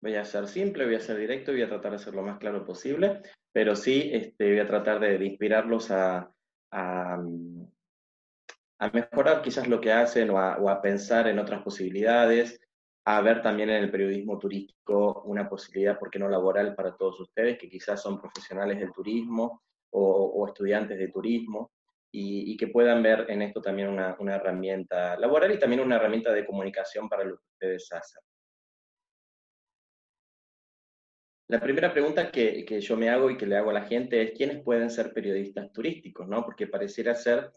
Voy a ser simple, voy a ser directo, voy a tratar de ser lo más claro posible, pero sí este, voy a tratar de, inspirarlos a, a, mejorar quizás lo que hacen o a, pensar en otras posibilidades, a ver también en el periodismo turístico una posibilidad, ¿por qué no laboral para todos ustedes, que quizás son profesionales del turismo o, estudiantes de turismo, y, y, que puedan ver en esto también una, una herramienta laboral y también una herramienta de comunicación para lo que ustedes hacen. La primera pregunta que, yo me hago y que le hago a la gente es quiénes pueden ser periodistas turísticos, ¿no? Porque pareciera ser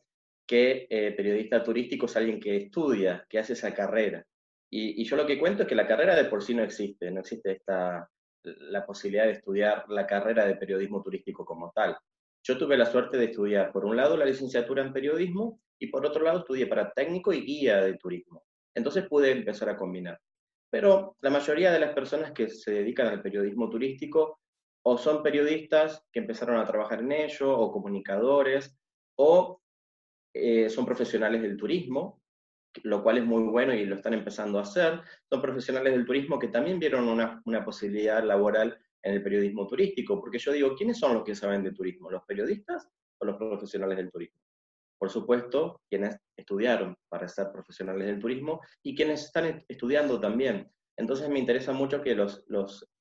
que eh, periodista turístico es alguien que estudia, que hace esa carrera. Y, y, yo lo que cuento es que la carrera de por sí no existe, no existe esta, la posibilidad de estudiar la carrera de periodismo turístico como tal. Yo tuve la suerte de estudiar, por un lado, la licenciatura en periodismo y por otro lado, estudié para técnico y guía de turismo. Entonces pude empezar a combinar. Pero la mayoría de las personas que se dedican al periodismo turístico o son periodistas que empezaron a trabajar en ello, o comunicadores, o eh, son profesionales del turismo, lo cual es muy bueno y lo están empezando a hacer. Son profesionales del turismo que también vieron una, una posibilidad laboral en el periodismo turístico, porque yo digo, ¿quiénes son los que saben de turismo? ¿Los periodistas o los profesionales del turismo? Por supuesto, quienes estudiaron para ser profesionales del turismo y quienes están estudiando también. Entonces me interesa mucho que los,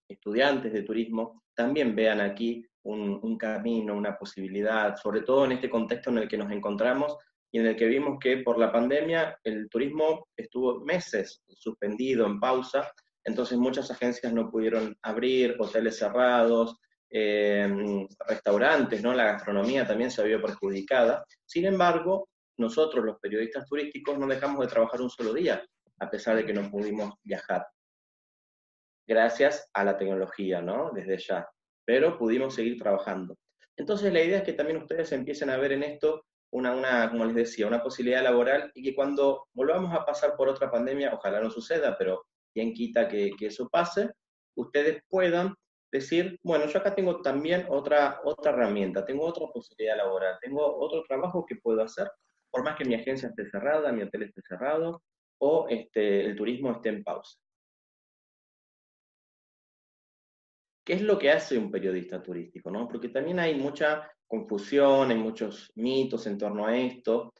estudiantes de turismo también vean aquí un, camino, una posibilidad, sobre todo en este contexto en el que nos encontramos y en el que vimos que por la pandemia el turismo estuvo meses suspendido, en pausa, entonces muchas agencias no pudieron abrir, hoteles cerrados, eh, restaurantes, ¿no? La gastronomía también se vio perjudicada. Sin embargo, nosotros los periodistas turísticos no dejamos de trabajar un solo día, a pesar de que no pudimos viajar. Gracias a la tecnología, ¿no? Desde ya. Pero pudimos seguir trabajando. Entonces la idea es que también ustedes empiecen a ver en esto una, una, como les decía, una posibilidad laboral y que cuando volvamos a pasar por otra pandemia, ojalá no suceda, pero quien quita que, eso pase, ustedes puedan decir, bueno, yo acá tengo también otra, otra herramienta, tengo otra posibilidad laboral, tengo otro trabajo que puedo hacer, por más que mi agencia esté cerrada, mi hotel esté cerrado, o este, el turismo esté en pausa. ¿Qué es lo que hace un periodista turístico? ¿no? Porque también hay mucha confusión, hay muchos mitos en torno a esto,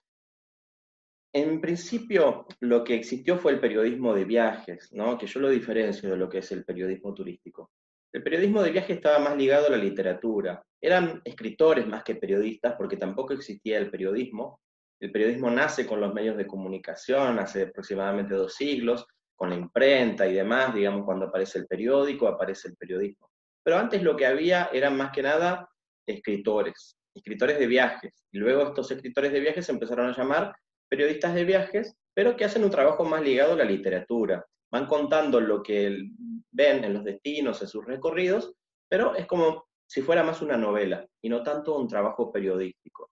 en principio, lo que existió fue el periodismo de viajes, ¿no? que yo lo diferencio de lo que es el periodismo turístico. El periodismo de viajes estaba más ligado a la literatura. Eran escritores más que periodistas, porque tampoco existía el periodismo. El periodismo nace con los medios de comunicación hace aproximadamente dos siglos, con la imprenta y demás, digamos, cuando aparece el periódico, aparece el periodismo. Pero antes lo que había eran más que nada escritores, escritores de viajes. Y luego estos escritores de viajes se empezaron a llamar periodistas de viajes, pero que hacen un trabajo más ligado a la literatura. Van contando lo que ven en los destinos, en sus recorridos, pero es como si fuera más una novela y no tanto un trabajo periodístico.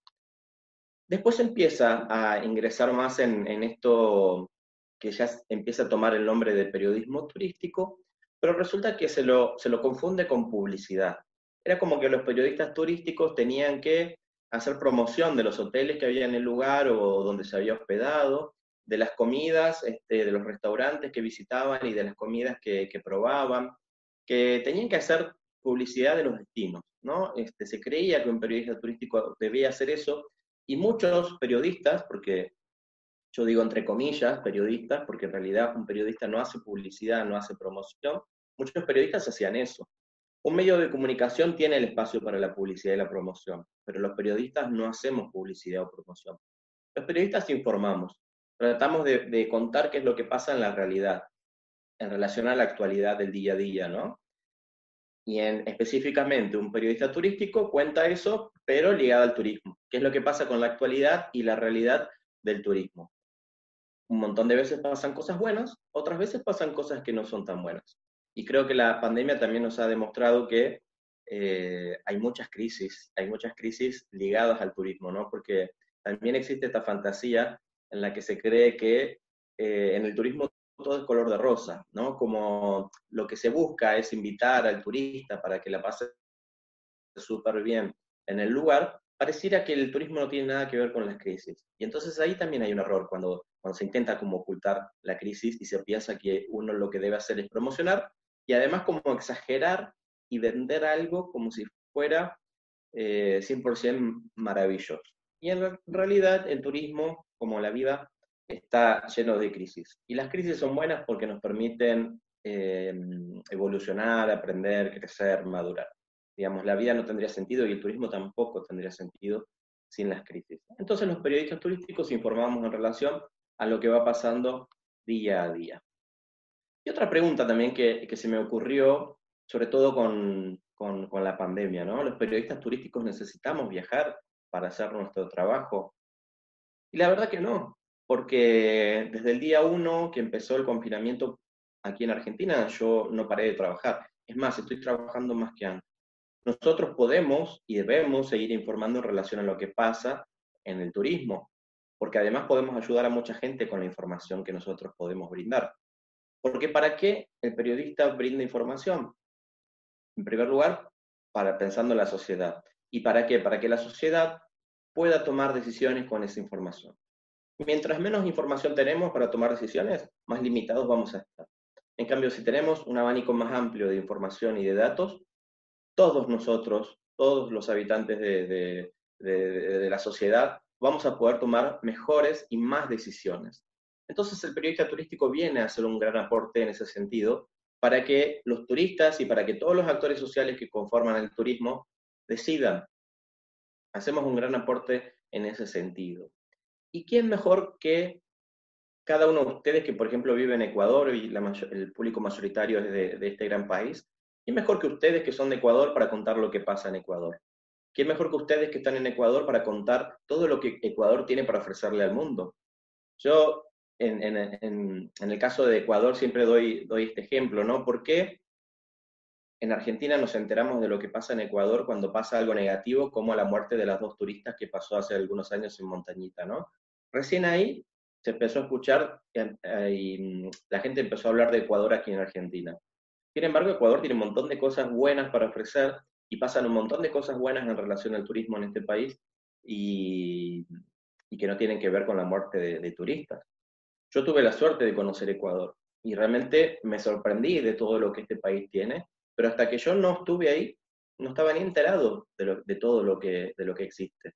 Después empieza a ingresar más en, esto que ya empieza a tomar el nombre de periodismo turístico, pero resulta que se lo, se lo confunde con publicidad. Era como que los periodistas turísticos tenían que hacer promoción de los hoteles que había en el lugar o donde se había hospedado, de las comidas, este, de los restaurantes que visitaban y de las comidas que, probaban, que tenían que hacer publicidad de los destinos, ¿no? Este, se creía que un periodista turístico debía hacer eso, y muchos periodistas, porque yo digo entre comillas periodistas, porque en realidad un periodista no hace publicidad, no hace promoción, muchos periodistas hacían eso. Un medio de comunicación tiene el espacio para la publicidad y la promoción, pero los periodistas no hacemos publicidad o promoción. Los periodistas informamos, tratamos de, contar qué es lo que pasa en la realidad, en relación a la actualidad del día a día, ¿no? Y en, específicamente un periodista turístico cuenta eso, pero ligado al turismo, qué es lo que pasa con la actualidad y la realidad del turismo. Un montón de veces pasan cosas buenas, otras veces pasan cosas que no son tan buenas. Y creo que la pandemia también nos ha demostrado que eh, hay muchas crisis, hay muchas crisis ligadas al turismo, ¿no? Porque también existe esta fantasía en la que se cree que eh, en el turismo todo es color de rosa, ¿no? Como lo que se busca es invitar al turista para que la pase súper bien en el lugar, pareciera que el turismo no tiene nada que ver con las crisis. Y entonces ahí también hay un error cuando, cuando se intenta como ocultar la crisis y se piensa que uno lo que debe hacer es promocionar y además como exagerar y vender algo como si fuera 100% eh, maravilloso. Y en realidad el turismo, como la vida, está lleno de crisis. Y las crisis son buenas porque nos permiten eh, evolucionar, aprender, crecer, madurar. Digamos, la vida no tendría sentido y el turismo tampoco tendría sentido sin las crisis. Entonces los periodistas turísticos informamos en relación a lo que va pasando día a día. Y otra pregunta también que, que se me ocurrió, sobre todo con, con, con, la pandemia, ¿no? ¿Los periodistas turísticos necesitamos viajar para hacer nuestro trabajo? Y la verdad que no, porque desde el día uno que empezó el confinamiento aquí en Argentina, yo no paré de trabajar. Es más, estoy trabajando más que antes. Nosotros podemos y debemos seguir informando en relación a lo que pasa en el turismo, porque además podemos ayudar a mucha gente con la información que nosotros podemos brindar. Porque ¿para qué el periodista brinda información? En primer lugar, para pensando en la sociedad. ¿Y para qué? Para que la sociedad pueda tomar decisiones con esa información. Mientras menos información tenemos para tomar decisiones, más limitados vamos a estar. En cambio, si tenemos un abanico más amplio de información y de datos, todos nosotros, todos los habitantes de, de la sociedad, vamos a poder tomar mejores y más decisiones. Entonces el periodista turístico viene a hacer un gran aporte en ese sentido para que los turistas y para que todos los actores sociales que conforman el turismo decidan. Hacemos un gran aporte en ese sentido. ¿Y quién mejor que cada uno de ustedes que, por ejemplo, vive en Ecuador y el público mayoritario es de, este gran país? ¿Quién mejor que ustedes que son de Ecuador para contar lo que pasa en Ecuador? ¿Quién mejor que ustedes que están en Ecuador para contar todo lo que Ecuador tiene para ofrecerle al mundo? Yo, en, el caso de Ecuador, siempre doy, doy este ejemplo, ¿no? Porque en Argentina nos enteramos de lo que pasa en Ecuador cuando pasa algo negativo, como la muerte de las dos turistas que pasó hace algunos años en Montañita, ¿no? Recién ahí se empezó a escuchar eh, y mm, la gente empezó a hablar de Ecuador aquí en Argentina. Sin embargo, Ecuador tiene un montón de cosas buenas para ofrecer y pasan un montón de cosas buenas en relación al turismo en este país y, y que no tienen que ver con la muerte de, de, turistas. Yo tuve la suerte de conocer Ecuador y realmente me sorprendí de todo lo que este país tiene, pero hasta que yo no estuve ahí, no estaba ni enterado de, todo lo que, de lo que existe.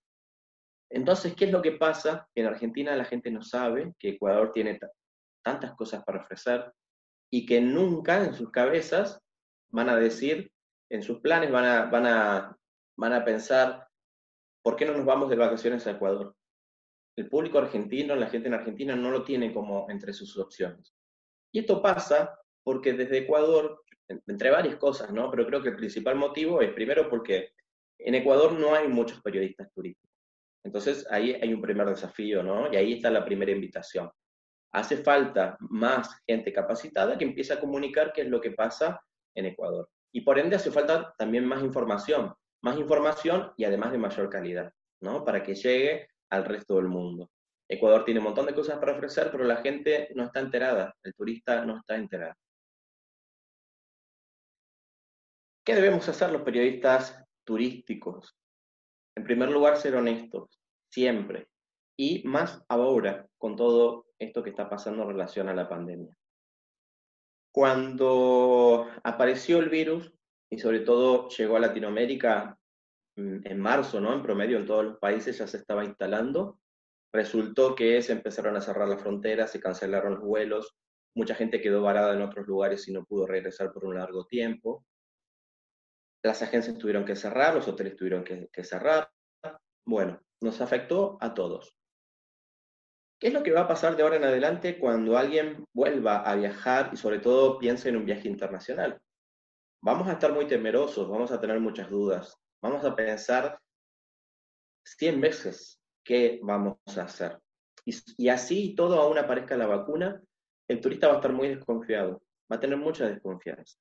Entonces, ¿qué es lo que pasa? En Argentina la gente no sabe que Ecuador tiene tantas cosas para ofrecer y que nunca en sus cabezas van a decir en sus planes van a, van a, van a pensar, ¿por qué no nos vamos de vacaciones a Ecuador? El público argentino, la gente en Argentina no lo tiene como entre sus opciones. Y esto pasa porque desde Ecuador, entre varias cosas, ¿no? Pero creo que el principal motivo es primero porque en Ecuador no hay muchos periodistas turísticos. Entonces ahí hay un primer desafío, ¿no? Y ahí está la primera invitación. Hace falta más gente capacitada que empiece a comunicar qué es lo que pasa en Ecuador. Y por ende hace falta también más información, más información y además de mayor calidad, ¿no? Para que llegue al resto del mundo. Ecuador tiene un montón de cosas para ofrecer, pero la gente no está enterada, el turista no está enterado. ¿Qué debemos hacer los periodistas turísticos? En primer lugar, ser honestos, siempre, y más ahora con todo esto que está pasando en relación a la pandemia. Cuando apareció el virus, y sobre todo llegó a Latinoamérica mm, en marzo, ¿no? En promedio en todos los países ya se estaba instalando. Resultó que se empezaron a cerrar las fronteras, se cancelaron los vuelos, mucha gente quedó varada en otros lugares y no pudo regresar por un largo tiempo. Las agencias tuvieron que cerrar, los hoteles tuvieron que, cerrar. Bueno, nos afectó a todos. ¿Qué es lo que va a pasar de ahora en adelante cuando alguien vuelva a viajar y sobre todo piense en un viaje internacional? Vamos a estar muy temerosos, vamos a tener muchas dudas, vamos a pensar 100 veces qué vamos a hacer. Y, y así todo aún aparezca la vacuna, el turista va a estar muy desconfiado, va a tener mucha desconfianza.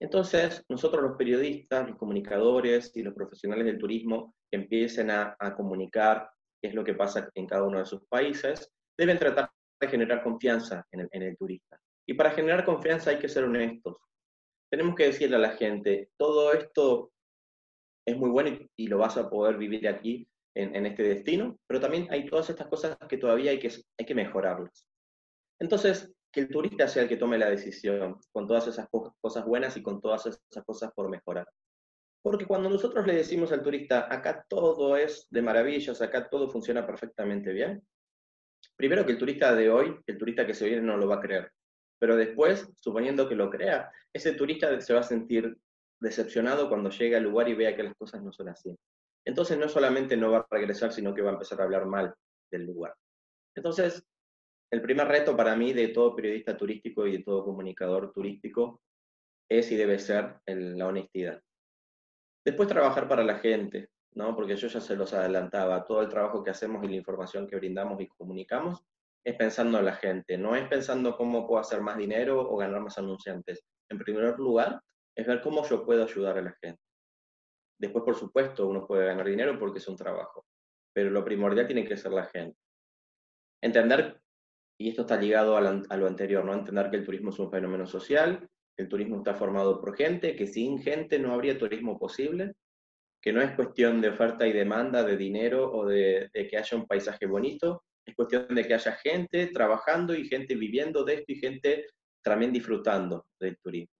Entonces, nosotros los periodistas, los comunicadores y los profesionales del turismo que empiecen a, comunicar qué es lo que pasa en cada uno de sus países, deben tratar de generar confianza en el, en turista. Y para generar confianza hay que ser honestos. Tenemos que decirle a la gente, todo esto es muy bueno y, lo vas a poder vivir aquí en, en, este destino, pero también hay todas estas cosas que todavía hay que, hay que mejorarlas. Entonces, que el turista sea el que tome la decisión, con todas esas cosas buenas y con todas esas cosas por mejorar. Porque cuando nosotros le decimos al turista, acá todo es de maravillas, acá todo funciona perfectamente bien, primero que el turista de hoy, el turista que se viene no lo va a creer. Pero después, suponiendo que lo crea, ese turista se va a sentir decepcionado cuando llegue al lugar y vea que las cosas no son así. Entonces no solamente no va a regresar, sino que va a empezar a hablar mal del lugar. Entonces, el primer reto para mí de todo periodista turístico y de todo comunicador turístico es y debe ser la honestidad. Después trabajar para la gente, ¿no? Porque yo ya se los adelantaba, todo el trabajo que hacemos y la información que brindamos y comunicamos es pensando en la gente, no es pensando cómo puedo hacer más dinero o ganar más anunciantes. En primer lugar, es ver cómo yo puedo ayudar a la gente. Después, por supuesto, uno puede ganar dinero porque es un trabajo, pero lo primordial tiene que ser la gente. Entender, y esto está ligado a, lo anterior, ¿no? Entender que el turismo es un fenómeno social, que el turismo está formado por gente, que sin gente no habría turismo posible, que no es cuestión de oferta y demanda, de dinero o de, que haya un paisaje bonito, es cuestión de que haya gente trabajando y gente viviendo de esto y gente también disfrutando del turismo.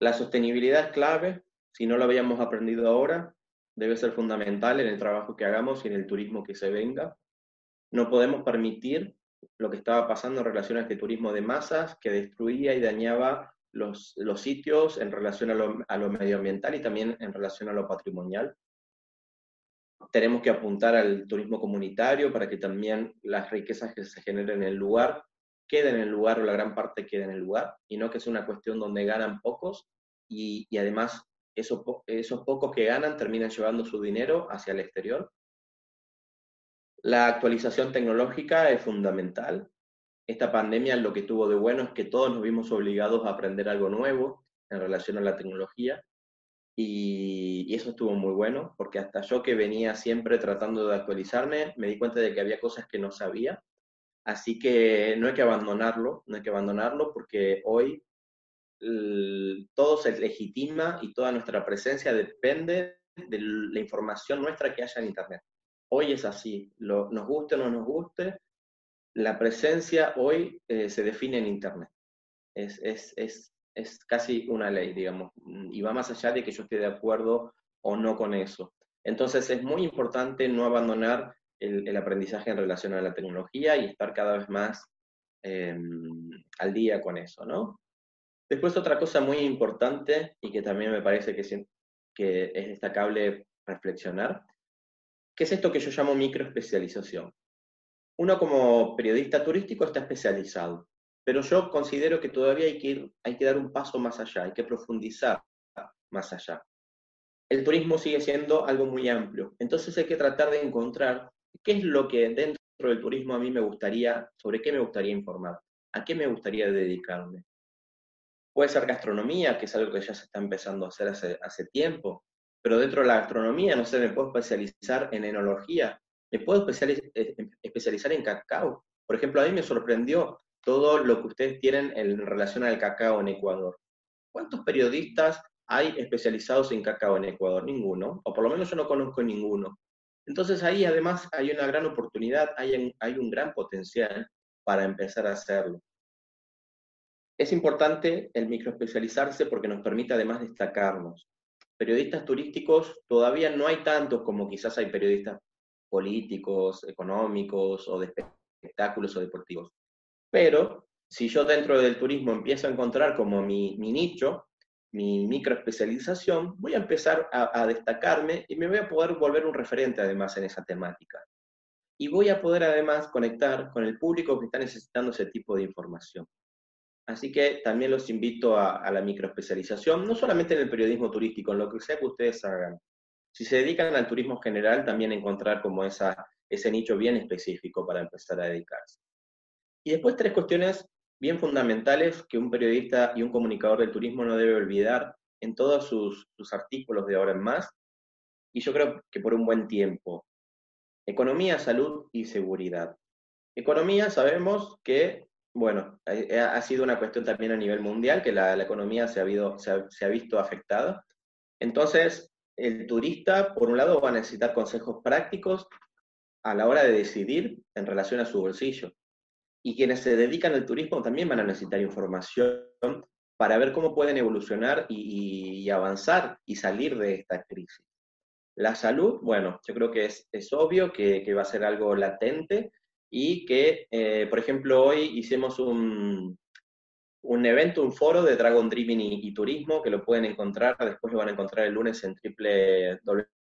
La sostenibilidad es clave, si no lo habíamos aprendido ahora, debe ser fundamental en el trabajo que hagamos y en el turismo que se venga. No podemos permitir lo que estaba pasando en relación a este turismo de masas que destruía y dañaba los, los sitios en relación a lo, medioambiental y también en relación a lo patrimonial. Tenemos que apuntar al turismo comunitario para que también las riquezas que se generen en el lugar queden en el lugar o la gran parte quede en el lugar y no que sea una cuestión donde ganan pocos y, y además esos, esos pocos que ganan terminan llevando su dinero hacia el exterior. La actualización tecnológica es fundamental esta pandemia lo que tuvo de bueno es que todos nos vimos obligados a aprender algo nuevo en relación a la tecnología y, eso estuvo muy bueno porque hasta yo que venía siempre tratando de actualizarme me di cuenta de que había cosas que no sabía. Así que no hay que abandonarlo, no hay que abandonarlo porque hoy todo se legitima y toda nuestra presencia depende de la información nuestra que haya en Internet. Hoy es así, lo, nos guste o no nos guste, la presencia hoy eh, se define en Internet. Es, es, es, es, casi una ley, digamos, y va más allá de que yo esté de acuerdo o no con eso. Entonces es muy importante no abandonar el, aprendizaje en relación a la tecnología y estar cada vez más em, al día con eso, ¿no? Después otra cosa muy importante y que también me parece que es destacable reflexionar, que es esto que yo llamo microespecialización uno como periodista turístico está especializado, pero yo considero que todavía hay que, dar un paso más allá, hay que profundizar más allá. El turismo sigue siendo algo muy amplio, entonces hay que tratar de encontrar qué es lo que dentro del turismo a mí me gustaría, sobre qué me gustaría informar, a qué me gustaría dedicarme. Puede ser gastronomía, que es algo que ya se está empezando a hacer hace, hace tiempo, pero dentro de la gastronomía, no sé, me puedo especializar en enología, me puedo eh, especializar en cacao. Por ejemplo, a mí me sorprendió todo lo que ustedes tienen en relación al cacao en Ecuador. ¿Cuántos periodistas hay especializados en cacao en Ecuador? Ninguno, o por lo menos yo no conozco ninguno. Entonces ahí además hay una gran oportunidad, hay, hay un gran potencial para empezar a hacerlo. Es importante el microespecializarse porque nos permite además destacarnos. Periodistas turísticos todavía no hay tantos como quizás hay periodistas políticos, económicos o de espectáculos o deportivos. Pero si yo dentro del turismo empiezo a encontrar como mi, nicho, mi microespecialización, voy a empezar a, destacarme y me voy a poder volver un referente además en esa temática. Y voy a poder además conectar con el público que está necesitando ese tipo de información. Así que también los invito a, la microespecialización, no solamente en el periodismo turístico, en lo que sea que ustedes hagan, si se dedican al turismo general, también encontrar como esa, ese nicho bien específico para empezar a dedicarse. Y después tres cuestiones bien fundamentales que un periodista y un comunicador del turismo no debe olvidar en todos sus, sus artículos de ahora en más, y yo creo que por un buen tiempo. Economía, salud y seguridad. Economía, sabemos que, bueno, ha, sido una cuestión también a nivel mundial, que la, economía se ha, visto afectada. Entonces, el turista, por un lado, va a necesitar consejos prácticos a la hora de decidir en relación a su bolsillo. y quienes se dedican al turismo también van a necesitar información para ver cómo pueden evolucionar y, avanzar y salir de esta crisis. La salud, bueno, yo creo que es, obvio que, va a ser algo latente y que, eh, por ejemplo, hoy hicimos un, un evento, un foro de Dragon Dreaming y, turismo, que lo pueden encontrar, después lo van a encontrar el lunes en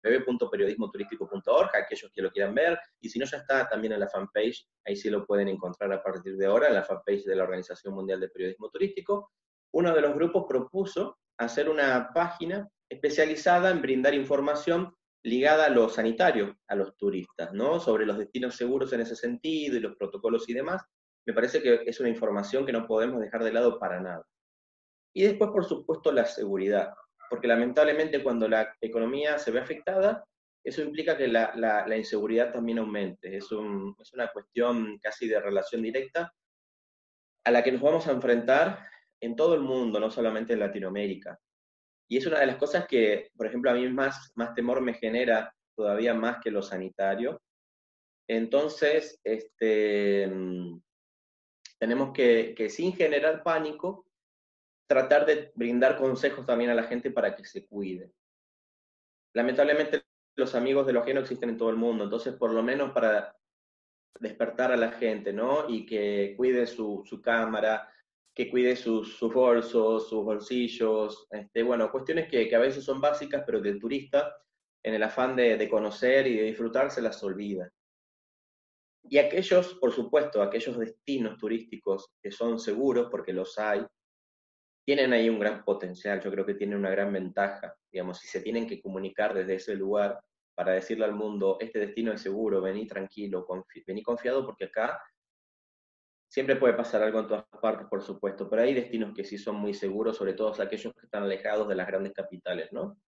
www.periodismoturístico.org, aquellos que lo quieran ver, y si no ya está también en la fanpage, ahí sí lo pueden encontrar a partir de ahora, en la fanpage de la Organización Mundial de Periodismo Turístico. Uno de los grupos propuso hacer una página especializada en brindar información ligada a lo sanitario, a los turistas, ¿no? Sobre los destinos seguros en ese sentido y los protocolos y demás, me parece que es una información que no podemos dejar de lado para nada. Y después, por supuesto, la seguridad, porque lamentablemente cuando la economía se ve afectada, eso implica que la, inseguridad también aumente. Es, es una cuestión casi de relación directa a la que nos vamos a enfrentar en todo el mundo, no solamente en Latinoamérica. Y es una de las cosas que, por ejemplo, a mí más, más temor me genera todavía más que lo sanitario. Entonces, este, tenemos que, sin generar pánico, tratar de brindar consejos también a la gente para que se cuide. Lamentablemente los amigos de los que no existen en todo el mundo, entonces por lo menos para despertar a la gente, ¿no? Y que cuide su, cámara, que cuide sus, bolsos, sus bolsillos, este, bueno, cuestiones que, a veces son básicas, pero que el turista, en el afán de, de conocer y de disfrutar, se las olvida. Y aquellos, por supuesto, aquellos destinos turísticos que son seguros, porque los hay, tienen ahí un gran potencial, yo creo que tienen una gran ventaja, digamos, si se tienen que comunicar desde ese lugar para decirle al mundo, este destino es seguro, vení tranquilo, vení confiado porque acá siempre puede pasar algo en todas partes, por supuesto, pero hay destinos que sí son muy seguros, sobre todo aquellos que están alejados de las grandes capitales, ¿no?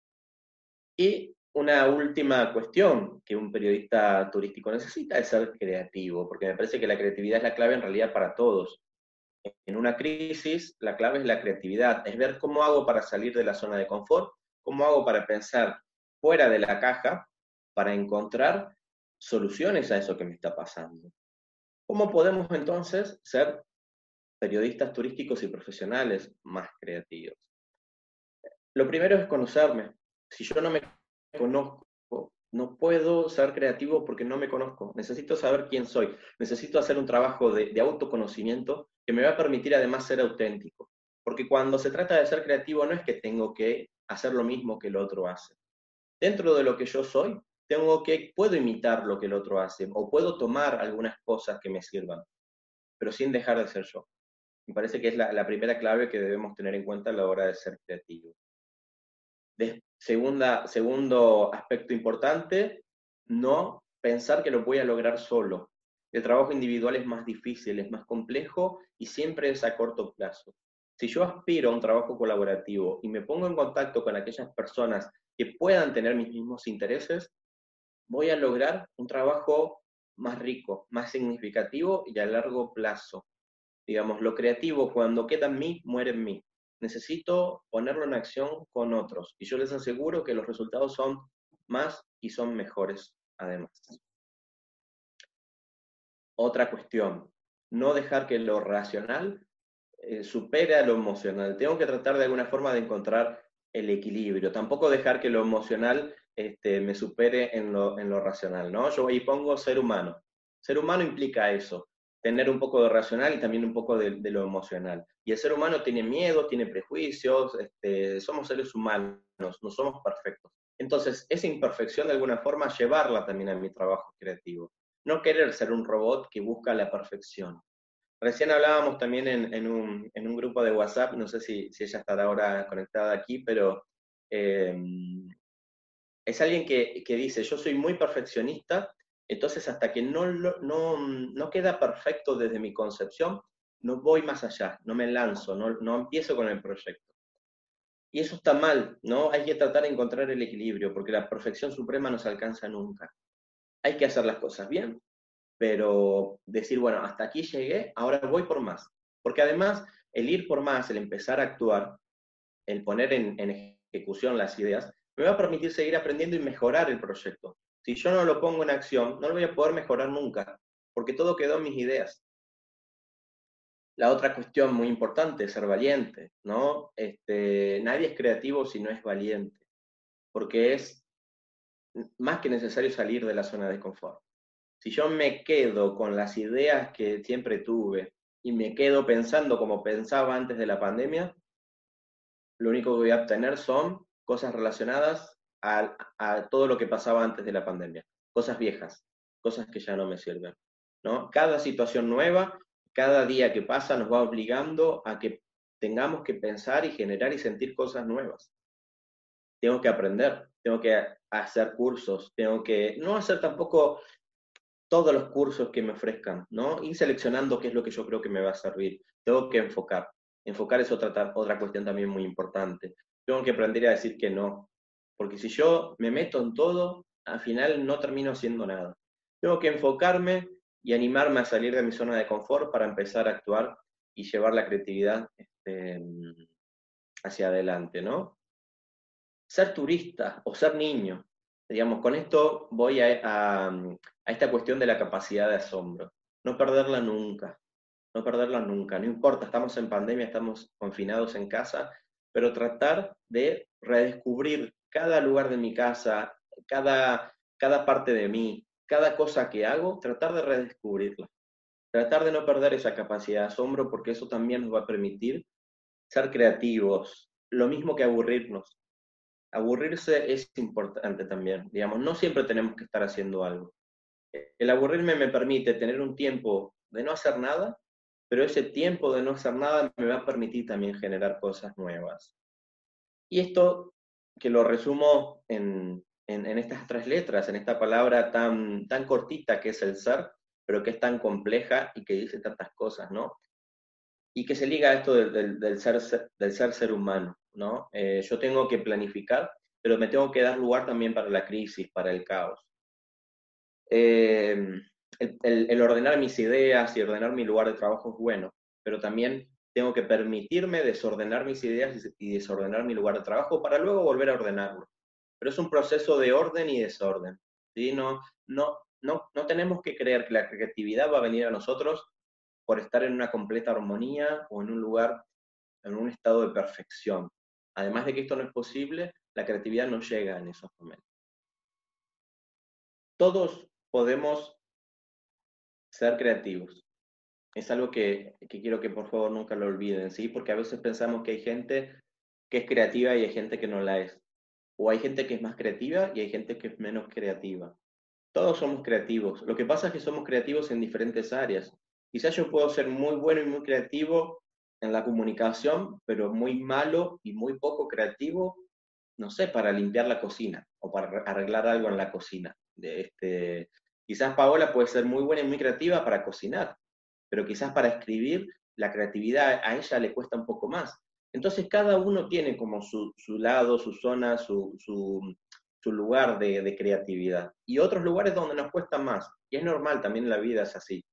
Y una última cuestión que un periodista turístico necesita es ser creativo, porque me parece que la creatividad es la clave en realidad para todos. En una crisis, la clave es la creatividad, es ver cómo hago para salir de la zona de confort, cómo hago para pensar fuera de la caja, para encontrar soluciones a eso que me está pasando. ¿Cómo podemos entonces ser periodistas turísticos y profesionales más creativos? Lo primero es conocerme. Si yo no me conozco. No puedo ser creativo porque no me conozco. Necesito saber quién soy. Necesito hacer un trabajo de, autoconocimiento que me va a permitir además ser auténtico. Porque cuando se trata de ser creativo no es que tengo que hacer lo mismo que el otro hace. Dentro de lo que yo soy, tengo que, puedo imitar lo que el otro hace o puedo tomar algunas cosas que me sirvan, pero sin dejar de ser yo. Me parece que es la, la primera clave que debemos tener en cuenta a la hora de ser creativo. Segunda, segundo aspecto importante, no pensar que lo voy a lograr solo. El trabajo individual es más difícil, es más complejo y siempre es a corto plazo. Si yo aspiro a un trabajo colaborativo y me pongo en contacto con aquellas personas que puedan tener mis mismos intereses, voy a lograr un trabajo más rico, más significativo y a largo plazo. Digamos, lo creativo cuando queda en mí, muere en mí necesito ponerlo en acción con otros. Y yo les aseguro que los resultados son más y son mejores además. Otra cuestión, no dejar que lo racional eh, supere a lo emocional. Tengo que tratar de alguna forma de encontrar el equilibrio. Tampoco dejar que lo emocional este, me supere en lo, racional, ¿no? Yo ahí pongo ser humano. Ser humano implica eso, tener un poco de racional y también un poco de, lo emocional. Y el ser humano tiene miedo, tiene prejuicios, este, somos seres humanos, no somos perfectos. Entonces, esa imperfección de alguna forma, llevarla también a mi trabajo creativo. No querer ser un robot que busca la perfección. Recién hablábamos también en, un, grupo de WhatsApp, no sé si, ella estará ahora conectada aquí, pero em, es alguien que, que dice, yo soy muy perfeccionista entonces, hasta que no, no, queda perfecto desde mi concepción, no voy más allá, no me lanzo, no, no empiezo con el proyecto. Y eso está mal, ¿no? Hay que tratar de encontrar el equilibrio, porque la perfección suprema no se alcanza nunca. Hay que hacer las cosas bien, pero decir, bueno, hasta aquí llegué, ahora voy por más. Porque además, el ir por más, el empezar a actuar, el poner en, en ejecución las ideas, me va a permitir seguir aprendiendo y mejorar el proyecto. Si yo no lo pongo en acción, no lo voy a poder mejorar nunca, porque todo quedó en mis ideas. La otra cuestión muy importante es ser valiente, ¿no? Este, nadie es creativo si no es valiente, porque es más que necesario salir de la zona de confort. Si yo me quedo con las ideas que siempre tuve y me quedo pensando como pensaba antes de la pandemia, lo único que voy a obtener son cosas relacionadas a, a todo lo que pasaba antes de la pandemia, cosas viejas, cosas que ya no me sirven. ¿no? Cada situación nueva, cada día que pasa nos va obligando a que tengamos que pensar y generar y sentir cosas nuevas. Tengo que aprender, tengo que hacer cursos, tengo que no hacer tampoco todos los cursos que me ofrezcan, ¿no? Ir seleccionando qué es lo que yo creo que me va a servir. Tengo que enfocar. Enfocar es otra, otra cuestión también muy importante. Tengo que aprender a decir que no. Porque si yo me meto en todo, al final no termino haciendo nada. Tengo que enfocarme y animarme a salir de mi zona de confort para empezar a actuar y llevar la creatividad este, hacia adelante, ¿no? Ser turista o ser niño, digamos, con esto voy a, esta cuestión de la capacidad de asombro. No perderla nunca, no perderla nunca, no importa, estamos en pandemia, estamos confinados en casa, pero tratar de redescubrir cada lugar de mi casa, cada, cada parte de mí, cada cosa que hago, tratar de redescubrirla. Tratar de no perder esa capacidad de asombro porque eso también nos va a permitir ser creativos. Lo mismo que aburrirnos. Aburrirse es importante también. Digamos, no siempre tenemos que estar haciendo algo. El aburrirme me permite tener un tiempo de no hacer nada, pero ese tiempo de no hacer nada me va a permitir también generar cosas nuevas. Y esto, que lo resumo en, estas tres letras, en esta palabra tan, tan cortita que es el ser, pero que es tan compleja y que dice tantas cosas, ¿no? Y que se liga a esto del, del, ser, del ser ser humano, ¿no? Eh, yo tengo que planificar, pero me tengo que dar lugar también para la crisis, para el caos. Eh, el, ordenar mis ideas y ordenar mi lugar de trabajo es bueno, pero también tengo que permitirme desordenar mis ideas y desordenar mi lugar de trabajo para luego volver a ordenarlo pero es un proceso de orden y desorden. No, no, no, no tenemos que creer que la creatividad va a venir a nosotros por estar en una completa armonía o en un lugar, en un estado de perfección. Además de que esto no es posible, la creatividad no llega en esos momentos. Todos podemos ser creativos. Es algo que, que, quiero que por favor nunca lo olviden, ¿sí? Porque a veces pensamos que hay gente que es creativa y hay gente que no la es. O hay gente que es más creativa y hay gente que es menos creativa. Todos somos creativos. Lo que pasa es que somos creativos en diferentes áreas. Quizás yo puedo ser muy bueno y muy creativo en la comunicación, pero muy malo y muy poco creativo, no sé, para limpiar la cocina o para arreglar algo en la cocina. Este, quizás Paola puede ser muy buena y muy creativa para cocinar, pero quizás para escribir la creatividad a ella le cuesta un poco más. Entonces cada uno tiene como su, lado, su zona, su, lugar de, creatividad. Y otros lugares donde nos cuesta más. Y es normal, también la vida es así.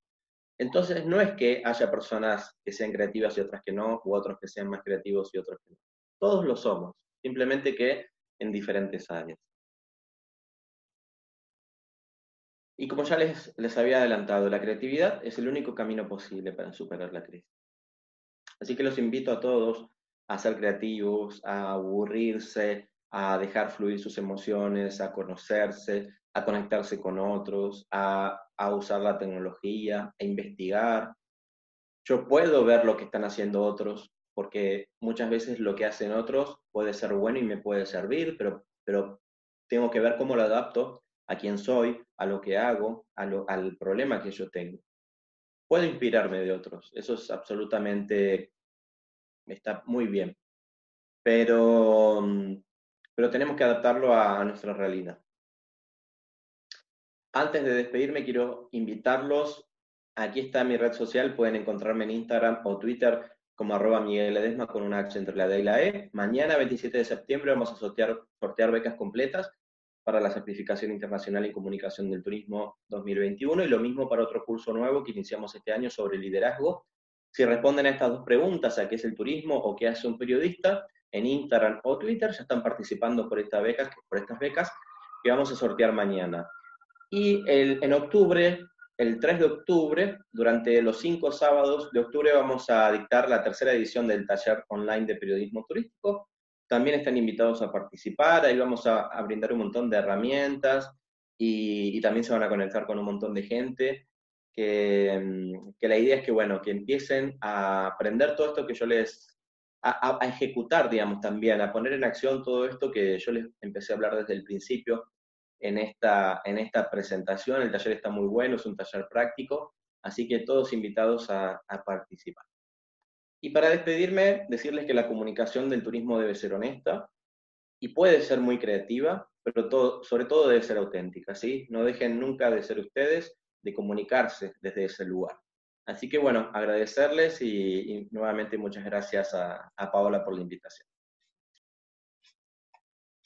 Entonces no es que haya personas que sean creativas y otras que no, u otros que sean más creativos y otros que no. Todos lo somos, simplemente que en diferentes áreas. Y como ya les, les había adelantado, la creatividad es el único camino posible para superar la crisis. Así que los invito a todos a ser creativos, a aburrirse, a dejar fluir sus emociones, a conocerse, a conectarse con otros, a, usar la tecnología, a investigar. Yo puedo ver lo que están haciendo otros, porque muchas veces lo que hacen otros puede ser bueno y me puede servir, pero, pero tengo que ver cómo lo adapto a quién soy, a lo que hago, al problema que yo tengo. Puedo inspirarme de otros, eso es absolutamente está muy bien. Pero, mm, pero tenemos que adaptarlo a, nuestra realidad. Antes de despedirme, quiero invitarlos. Aquí está mi red social, pueden encontrarme en Instagram o Twitter como arroba Miguel con una H entre la D y la E. Mañana, 27 de septiembre, vamos a sortear becas completas para la certificación internacional en comunicación del turismo 2021 y lo mismo para otro curso nuevo que iniciamos este año sobre liderazgo si responden a estas dos preguntas, a qué es el turismo o qué hace un periodista, en Instagram o Twitter ya están participando por, esta beca, por estas becas que vamos a sortear mañana. Y en octubre el 3 de octubre, durante los cinco sábados de octubre, vamos a dictar la tercera edición del taller online de periodismo turístico. También están invitados a participar, ahí vamos a, brindar un montón de herramientas y, también se van a conectar con un montón de gente. Que, mm, que, la idea es que, bueno, que empiecen a aprender todo esto que yo les, a, a, ejecutar, digamos, también, a poner en acción todo esto que yo les empecé a hablar desde el principio, en esta, en esta presentación. El taller está muy bueno, es un taller práctico, así que todos invitados a, participar. Y para despedirme, decirles que la comunicación del turismo debe ser honesta y puede ser muy creativa, pero sobre todo debe ser auténtica, ¿sí? No dejen nunca de ser ustedes, de comunicarse desde ese lugar. Así que bueno, agradecerles y, nuevamente muchas gracias a Paola por la invitación.